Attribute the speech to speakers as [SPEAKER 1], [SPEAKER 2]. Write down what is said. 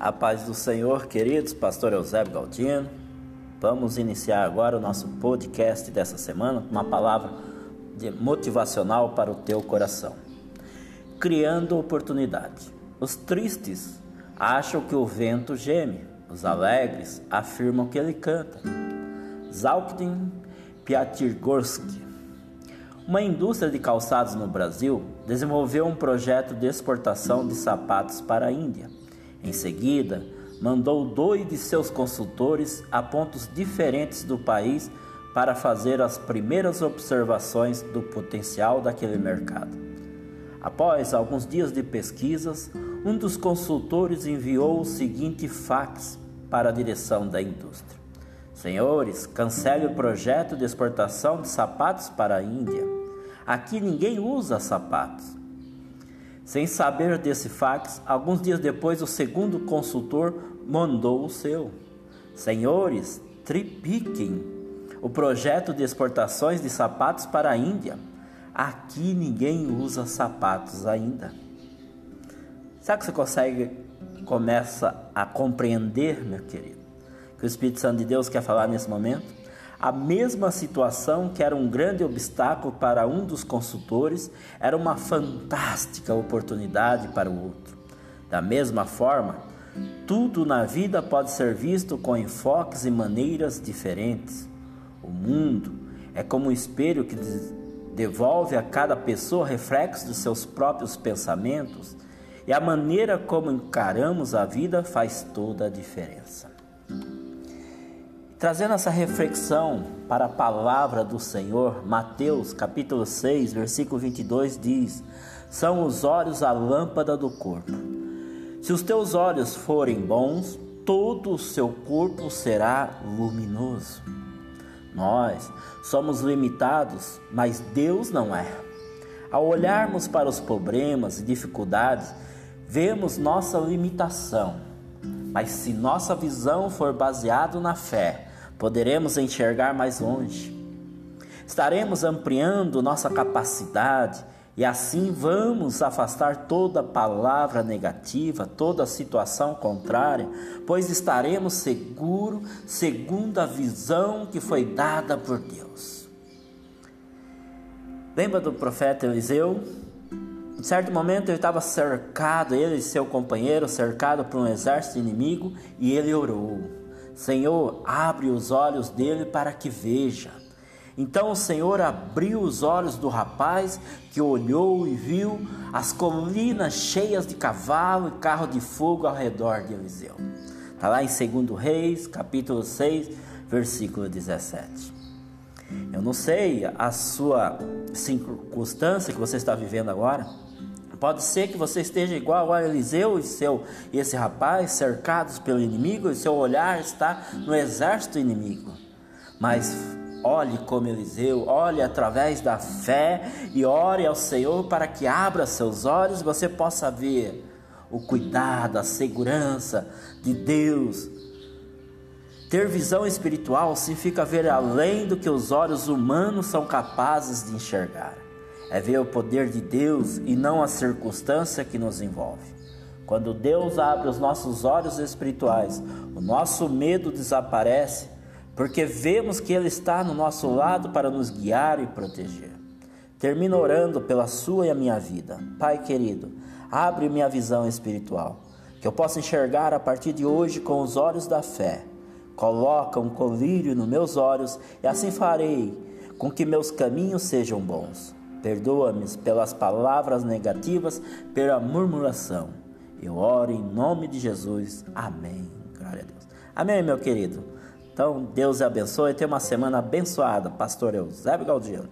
[SPEAKER 1] A paz do Senhor, queridos, pastor Eusébio Galdino. Vamos iniciar agora o nosso podcast dessa semana uma palavra motivacional para o teu coração. Criando oportunidade. Os tristes acham que o vento geme, os alegres afirmam que ele canta. Zalkdin Piatirgorsky uma indústria de calçados no Brasil desenvolveu um projeto de exportação de sapatos para a Índia. Em seguida, mandou dois de seus consultores a pontos diferentes do país para fazer as primeiras observações do potencial daquele mercado. Após alguns dias de pesquisas, um dos consultores enviou o seguinte fax para a direção da indústria: Senhores, cancele o projeto de exportação de sapatos para a Índia. Aqui ninguém usa sapatos. Sem saber desse fax, alguns dias depois o segundo consultor mandou o seu. Senhores, tripiquem o projeto de exportações de sapatos para a Índia. Aqui ninguém usa sapatos ainda. Será que você consegue começa a compreender, meu querido, que o Espírito Santo de Deus quer falar nesse momento? A mesma situação, que era um grande obstáculo para um dos consultores, era uma fantástica oportunidade para o outro. Da mesma forma, tudo na vida pode ser visto com enfoques e maneiras diferentes. O mundo é como um espelho que devolve a cada pessoa reflexos de seus próprios pensamentos, e a maneira como encaramos a vida faz toda a diferença. Trazendo essa reflexão para a palavra do Senhor, Mateus capítulo 6, versículo 22 diz: São os olhos a lâmpada do corpo. Se os teus olhos forem bons, todo o seu corpo será luminoso. Nós somos limitados, mas Deus não é. Ao olharmos para os problemas e dificuldades, vemos nossa limitação. Mas se nossa visão for baseada na fé, poderemos enxergar mais longe. Estaremos ampliando nossa capacidade e assim vamos afastar toda palavra negativa, toda situação contrária, pois estaremos seguros segundo a visão que foi dada por Deus. Lembra do profeta Eliseu? Em certo momento ele estava cercado, ele e seu companheiro, cercado por um exército inimigo, e ele orou. Senhor, abre os olhos dele para que veja. Então o Senhor abriu os olhos do rapaz que olhou e viu as colinas cheias de cavalo e carro de fogo ao redor de Eliseu. Está lá em 2 Reis, capítulo 6, versículo 17. Eu não sei a sua circunstância que você está vivendo agora. Pode ser que você esteja igual a Eliseu e, seu, e esse rapaz, cercados pelo inimigo, e seu olhar está no exército inimigo. Mas olhe como Eliseu, olhe através da fé e ore ao Senhor para que abra seus olhos e você possa ver o cuidado, a segurança de Deus. Ter visão espiritual significa ver além do que os olhos humanos são capazes de enxergar é ver o poder de Deus e não a circunstância que nos envolve. Quando Deus abre os nossos olhos espirituais, o nosso medo desaparece, porque vemos que Ele está no nosso lado para nos guiar e proteger. Termino orando pela sua e a minha vida. Pai querido, abre minha visão espiritual, que eu possa enxergar a partir de hoje com os olhos da fé. Coloca um colírio nos meus olhos e assim farei com que meus caminhos sejam bons. Perdoa-me pelas palavras negativas, pela murmuração. Eu oro em nome de Jesus. Amém. Glória a Deus. Amém, meu querido. Então, Deus abençoe. Tenha uma semana abençoada. Pastor Eusébio Galdino.